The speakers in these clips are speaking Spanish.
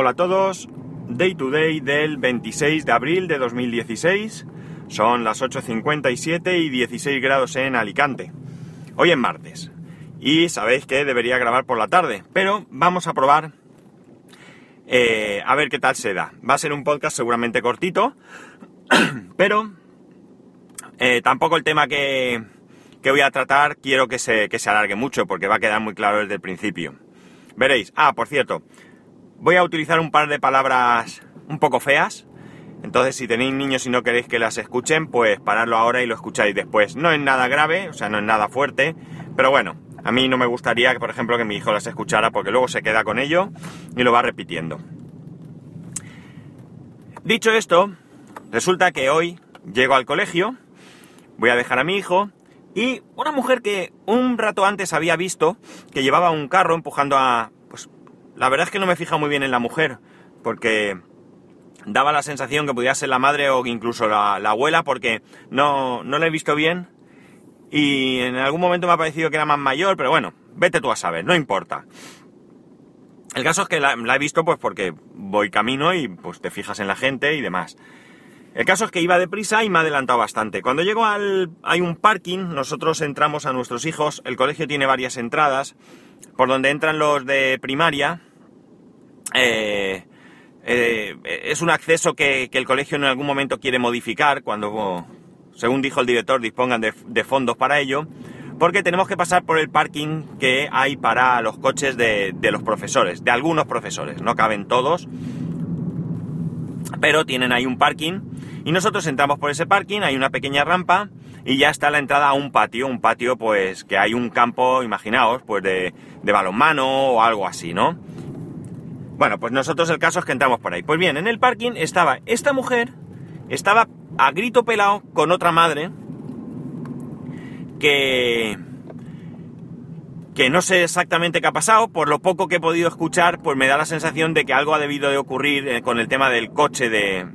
Hola a todos, Day to Day del 26 de abril de 2016. Son las 8.57 y 16 grados en Alicante. Hoy es martes. Y sabéis que debería grabar por la tarde, pero vamos a probar eh, a ver qué tal se da. Va a ser un podcast seguramente cortito, pero eh, tampoco el tema que, que, voy a tratar quiero que se, que se alargue mucho, porque va a quedar muy claro desde el principio. Veréis. Ah, por cierto, voy a utilizar un par de palabras un poco feas. Entonces, si tenéis niños y no queréis que las escuchen, pues paradlo ahora y lo escucháis después. No es nada grave, o sea, no es nada fuerte, pero bueno, a mí no me gustaría, que, por ejemplo, que mi hijo las escuchara porque luego se queda con ello y lo va repitiendo. Dicho esto, resulta que hoy llego al colegio, voy a dejar a mi hijo y una mujer que un rato antes había visto que llevaba un carro empujando a... La verdad es que no me fija muy bien en la mujer, porque daba la sensación que podía ser la madre o incluso la, abuela, porque no, no la he visto bien. Y en algún momento me ha parecido que era más mayor, pero bueno, vete tú a saber, no importa. El caso es que la, la he visto pues porque voy camino y pues te fijas en la gente y demás. El caso es que iba deprisa y me ha adelantado bastante. Cuando llego al... hay un parking, nosotros entramos a nuestros hijos, el colegio tiene varias entradas, por donde entran los de primaria. Eh, eh, es un acceso que, el colegio en algún momento quiere modificar cuando, según dijo el director, dispongan de, fondos para ello, porque tenemos que pasar por el parking que hay para los coches de, los profesores, de algunos profesores, no caben todos, pero tienen ahí un parking y nosotros entramos por ese parking, hay una pequeña rampa y ya está la entrada a un patio, un patio pues que hay un campo, imaginaos, pues de, de balonmano o algo así, ¿no? Bueno, pues nosotros el caso es que entramos por ahí. Pues bien, en el parking estaba esta mujer, estaba a grito pelado con otra madre que que no sé exactamente qué ha pasado, por lo poco que he podido escuchar, pues me da la sensación de que algo ha debido de ocurrir eh, con el tema del coche de,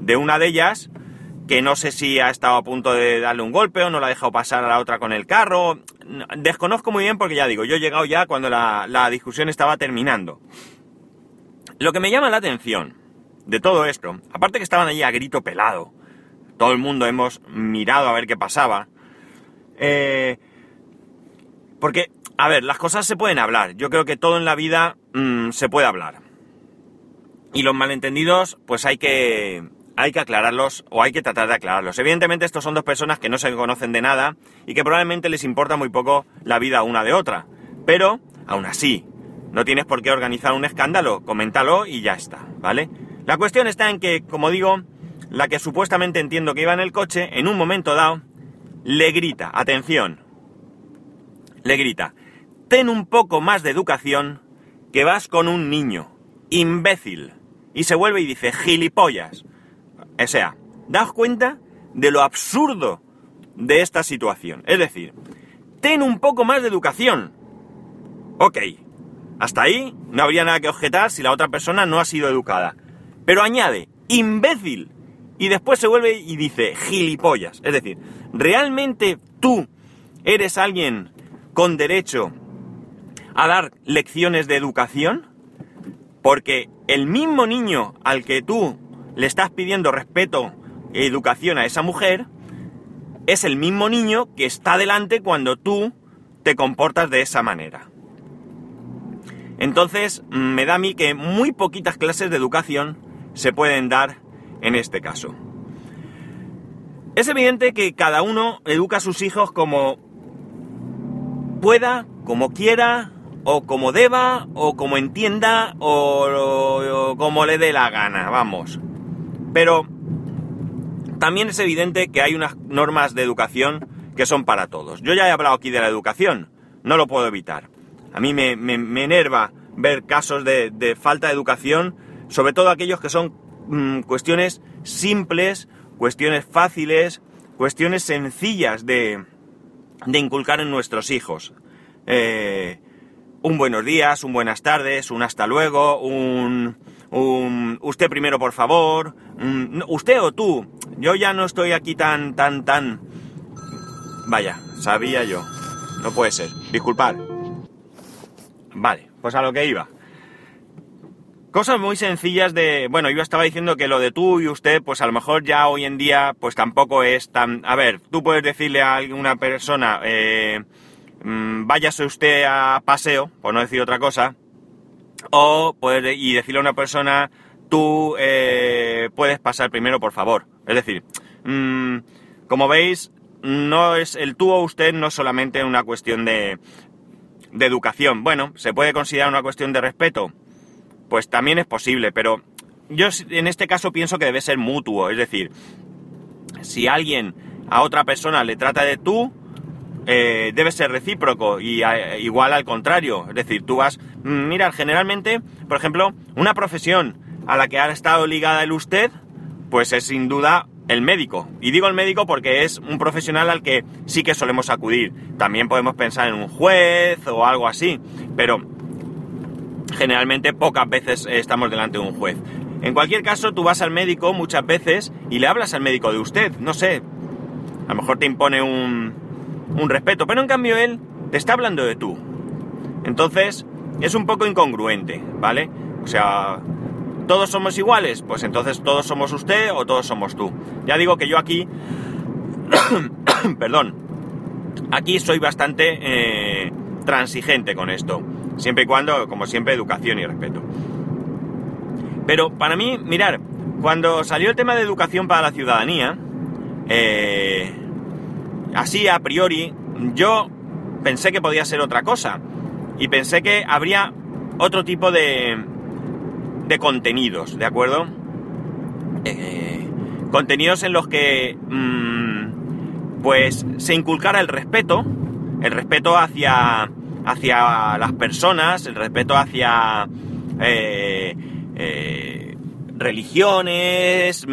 de una de ellas, que no sé si ha estado a punto de darle un golpe o no la ha dejado pasar a la otra con el carro. Desconozco muy bien porque ya digo, yo he llegado ya cuando la, discusión estaba terminando. Lo que me llama la atención de todo esto, aparte que estaban allí a grito pelado, todo el mundo hemos mirado a ver qué pasaba, eh, porque, a ver, las cosas se pueden hablar, yo creo que todo en la vida mm, se puede hablar. Y los malentendidos, pues hay que, hay que aclararlos o hay que tratar de aclararlos. Evidentemente estos son dos personas que no se conocen de nada y que probablemente les importa muy poco la vida una de otra. Pero, aún así, no tienes por qué organizar un escándalo, coméntalo y ya está, ¿vale? La cuestión está en que, como digo, la que supuestamente entiendo que iba en el coche, en un momento dado, le grita, atención, le grita, ten un poco más de educación que vas con un niño, imbécil. Y se vuelve y dice, gilipollas. O sea, daos cuenta de lo absurdo de esta situación. Es decir, ten un poco más de educación. Ok, hasta ahí no habría nada que objetar si la otra persona no ha sido educada. Pero añade, imbécil. Y después se vuelve y dice, gilipollas. Es decir, ¿realmente tú eres alguien con derecho a dar lecciones de educación? Porque el mismo niño al que tú le estás pidiendo respeto e educación a esa mujer, es el mismo niño que está delante cuando tú te comportas de esa manera. Entonces, me da a mí que muy poquitas clases de educación se pueden dar en este caso. Es evidente que cada uno educa a sus hijos como pueda, como quiera, o como deba, o como entienda, o, como le dé la gana, vamos. Pero también es evidente que hay unas normas de educación que son para todos. Yo ya he hablado aquí de la educación, no lo puedo evitar. A mí me, enerva ver casos de, falta de educación, sobre todo aquellos que son mm, cuestiones simples, cuestiones fáciles, cuestiones sencillas de, inculcar en nuestros hijos. Eh, un buenos días, un buenas tardes, un hasta luego, un usted primero por favor, usted o tú, yo ya no estoy aquí tan, tan, tan... Vaya, sabía yo, no puede ser, disculpad. Vale, pues a lo que iba. cosas muy sencillas de, bueno, yo estaba diciendo que lo de tú y usted, pues a lo mejor ya hoy en día, pues tampoco es tan, a ver, tú puedes decirle a alguna persona, eh, mm, váyase usted a paseo, por no decir otra cosa, o puedes, y decirle a una persona, tú eh, puedes pasar primero, por favor. Es decir, mm, como veis, no es el tú o usted no solamente una cuestión de, de educación. Bueno, se puede considerar una cuestión de respeto. Pues también es posible, pero yo en este caso pienso que debe ser mutuo. Es decir, si alguien a otra persona le trata de tú, eh, debe ser recíproco y igual al contrario. Es decir, tú vas, mm, mira, generalmente, por ejemplo, una profesión a la que ha estado ligada el usted, pues es sin duda el médico. Y digo el médico porque es un profesional al que sí que solemos acudir. También podemos pensar en un juez o algo así, pero generalmente pocas veces estamos delante de un juez. En cualquier caso, tú vas al médico muchas veces y le hablas al médico de usted, no sé. A lo mejor te impone un, un respeto, pero en cambio él te está hablando de tú. Entonces, es un poco incongruente, ¿vale? O sea, ¿Todos somos iguales? Pues entonces todos somos usted o todos somos tú. Ya digo que yo aquí, perdón, aquí soy bastante eh, transigente con esto. Siempre y cuando, como siempre, educación y respeto. Pero para mí, mirar, cuando salió el tema de educación para la ciudadanía, eh, así a priori, yo pensé que podía ser otra cosa. Y pensé que habría otro tipo de, de contenidos, ¿de acuerdo? Eh, contenidos en los que mm, pues se inculcara el respeto, el respeto hacia, hacia las personas, el respeto hacia eh, eh, religiones, mm,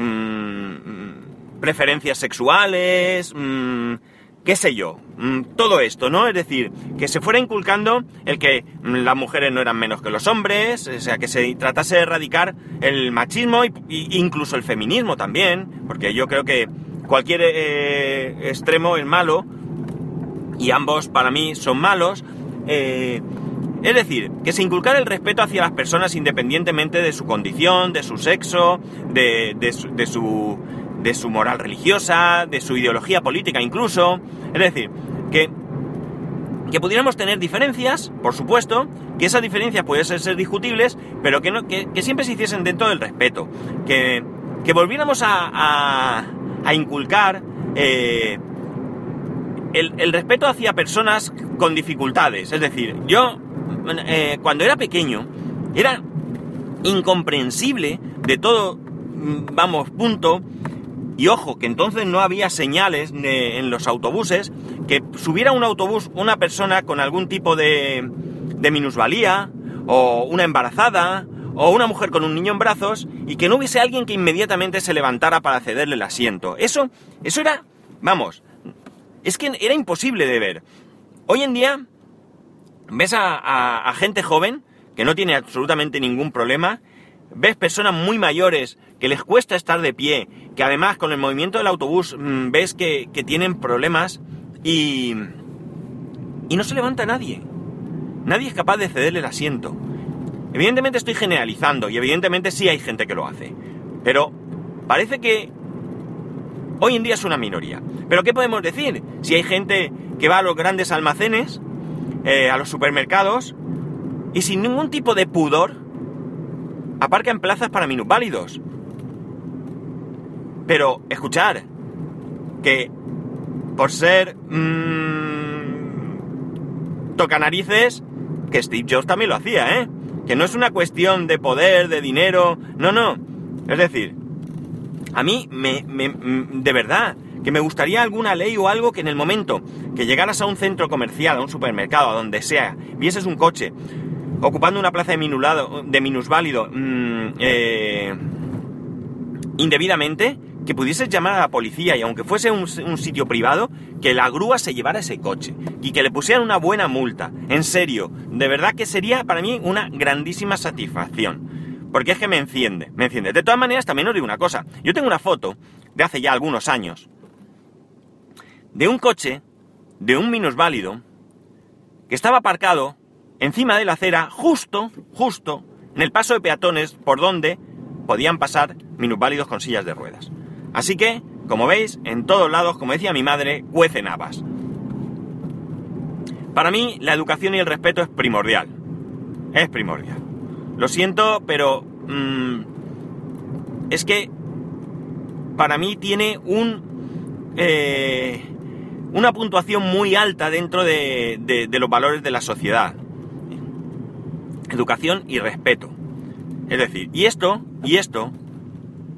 mm, preferencias sexuales, qué sé yo, mm, todo esto, ¿no? Es decir, que se fuera inculcando el que mm, las mujeres no eran menos que los hombres, o sea, que se tratase de erradicar el machismo e incluso el feminismo también, porque yo creo que cualquier eh, extremo es malo y ambos para mí son malos. Eh, es decir, que se inculcara el respeto hacia las personas independientemente de su condición, de su sexo, de, de su de su moral religiosa, de su ideología política incluso. Es decir, que, que pudiéramos tener diferencias, por supuesto, que esas diferencias pudiesen ser discutibles, pero que, que, siempre se hiciesen dentro del respeto. Que, que volviéramos a, a, inculcar eh, el, el, respeto hacia personas con dificultades. Es decir, yo eh, cuando era pequeño era incomprensible de todo, mm, vamos, punto, y ojo, que entonces no había señales en los autobuses que subiera un autobús una persona con algún tipo de, de minusvalía, o una embarazada, o una mujer con un niño en brazos, y que no hubiese alguien que inmediatamente se levantara para cederle el asiento. Eso, eso era, vamos, es que era imposible de ver. Hoy en día ves a gente joven que no tiene absolutamente ningún problema ves personas muy mayores que les cuesta estar de pie, que además con el movimiento del autobús mm, ves que, tienen problemas y, y no se levanta nadie. Nadie es capaz de cederle el asiento. Evidentemente estoy generalizando y evidentemente sí hay gente que lo hace. Pero parece que hoy en día es una minoría. Pero ¿qué podemos decir? Si hay gente que va a los grandes almacenes, eh, a los supermercados, y sin ningún tipo de pudor, aparca en plazas para minusválidos. Pero, escuchar, que por ser mmm, toca narices, que Steve Jobs también lo hacía, ¿eh? Que no es una cuestión de poder, de dinero, no, no. Es decir, a mí, me, me, mm, de verdad, que me gustaría alguna ley o algo que en el momento que llegaras a un centro comercial, a un supermercado, a donde sea, vieses un coche ocupando una plaza de, minulado, de minusválido mm, eh, indebidamente, que pudieses llamar a la policía y aunque fuese un, sitio privado, que la grúa se llevara ese coche y que le pusieran una buena multa. En serio, de verdad que sería para mí una grandísima satisfacción. Porque es que me enciende, me enciende. De todas maneras, también os digo una cosa. Yo tengo una foto de hace ya algunos años de un coche, de un minusválido, que estaba aparcado encima de la acera, justo, justo, en el paso de peatones por donde podían pasar minusválidos con sillas de ruedas. Así que, como veis, en todos lados, como decía mi madre, cuecen habas. Para mí, la educación y el respeto es primordial. Es primordial. Lo siento, pero... Mm, es que... Para mí tiene un... Eh, una puntuación muy alta dentro de, de los valores de la sociedad. Educación y respeto. Es decir, y esto, y esto,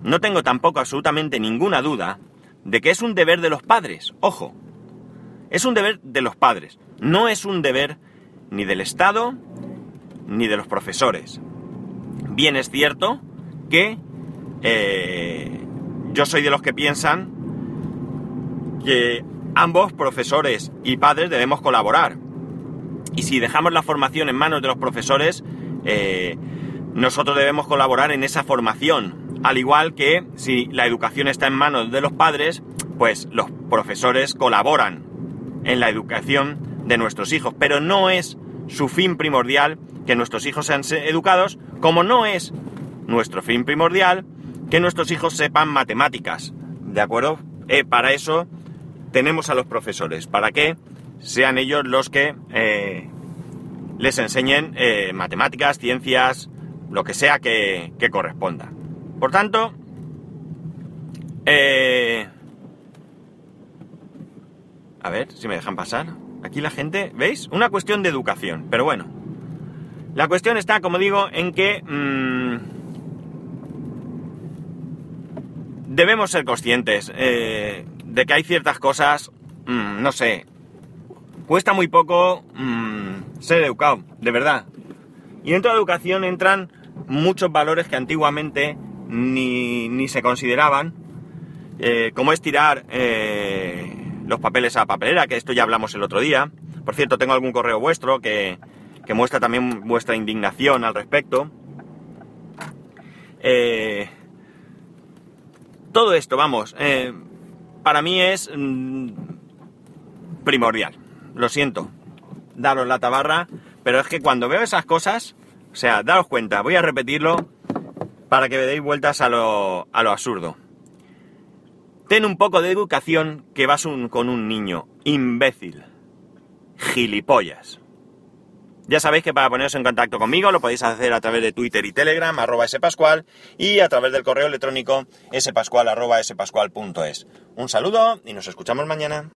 no tengo tampoco absolutamente ninguna duda de que es un deber de los padres. Ojo, es un deber de los padres. No es un deber ni del Estado ni de los profesores. Bien es cierto que eh, yo soy de los que piensan que ambos, profesores y padres, debemos colaborar. Y si dejamos la formación en manos de los profesores, eh, nosotros debemos colaborar en esa formación. Al igual que si la educación está en manos de los padres, pues los profesores colaboran en la educación de nuestros hijos. Pero no es su fin primordial que nuestros hijos sean educados, como no es nuestro fin primordial que nuestros hijos sepan matemáticas. ¿De acuerdo? Eh, para eso tenemos a los profesores, para que sean ellos los que eh, les enseñen eh, matemáticas, ciencias, lo que sea que, corresponda. Por tanto, eh, a ver si me dejan pasar. Aquí la gente, ¿veis? Una cuestión de educación, pero bueno. La cuestión está, como digo, en que mm, debemos ser conscientes de que hay ciertas cosas, mm, no sé, cuesta muy poco mm, ser educado, de verdad. Y dentro de la educación entran muchos valores que antiguamente ni, se consideraban, eh, como es tirar eh, los papeles a papelera, que esto ya hablamos el otro día. Por cierto, tengo algún correo vuestro que, muestra también vuestra indignación al respecto. Eh, todo esto, vamos, para mí es mm, primordial. Lo siento, daros la tabarra, pero es que cuando veo esas cosas, o sea, daos cuenta, voy a repetirlo para que me deis vueltas a lo, absurdo. Ten un poco de educación que vas con un niño. Imbécil. Gilipollas. Ya sabéis que para poneros en contacto conmigo lo podéis hacer a través de Twitter y Telegram, arroba spascual, y a través del correo electrónico spascual, arroba spascual.es. Un saludo y nos escuchamos mañana.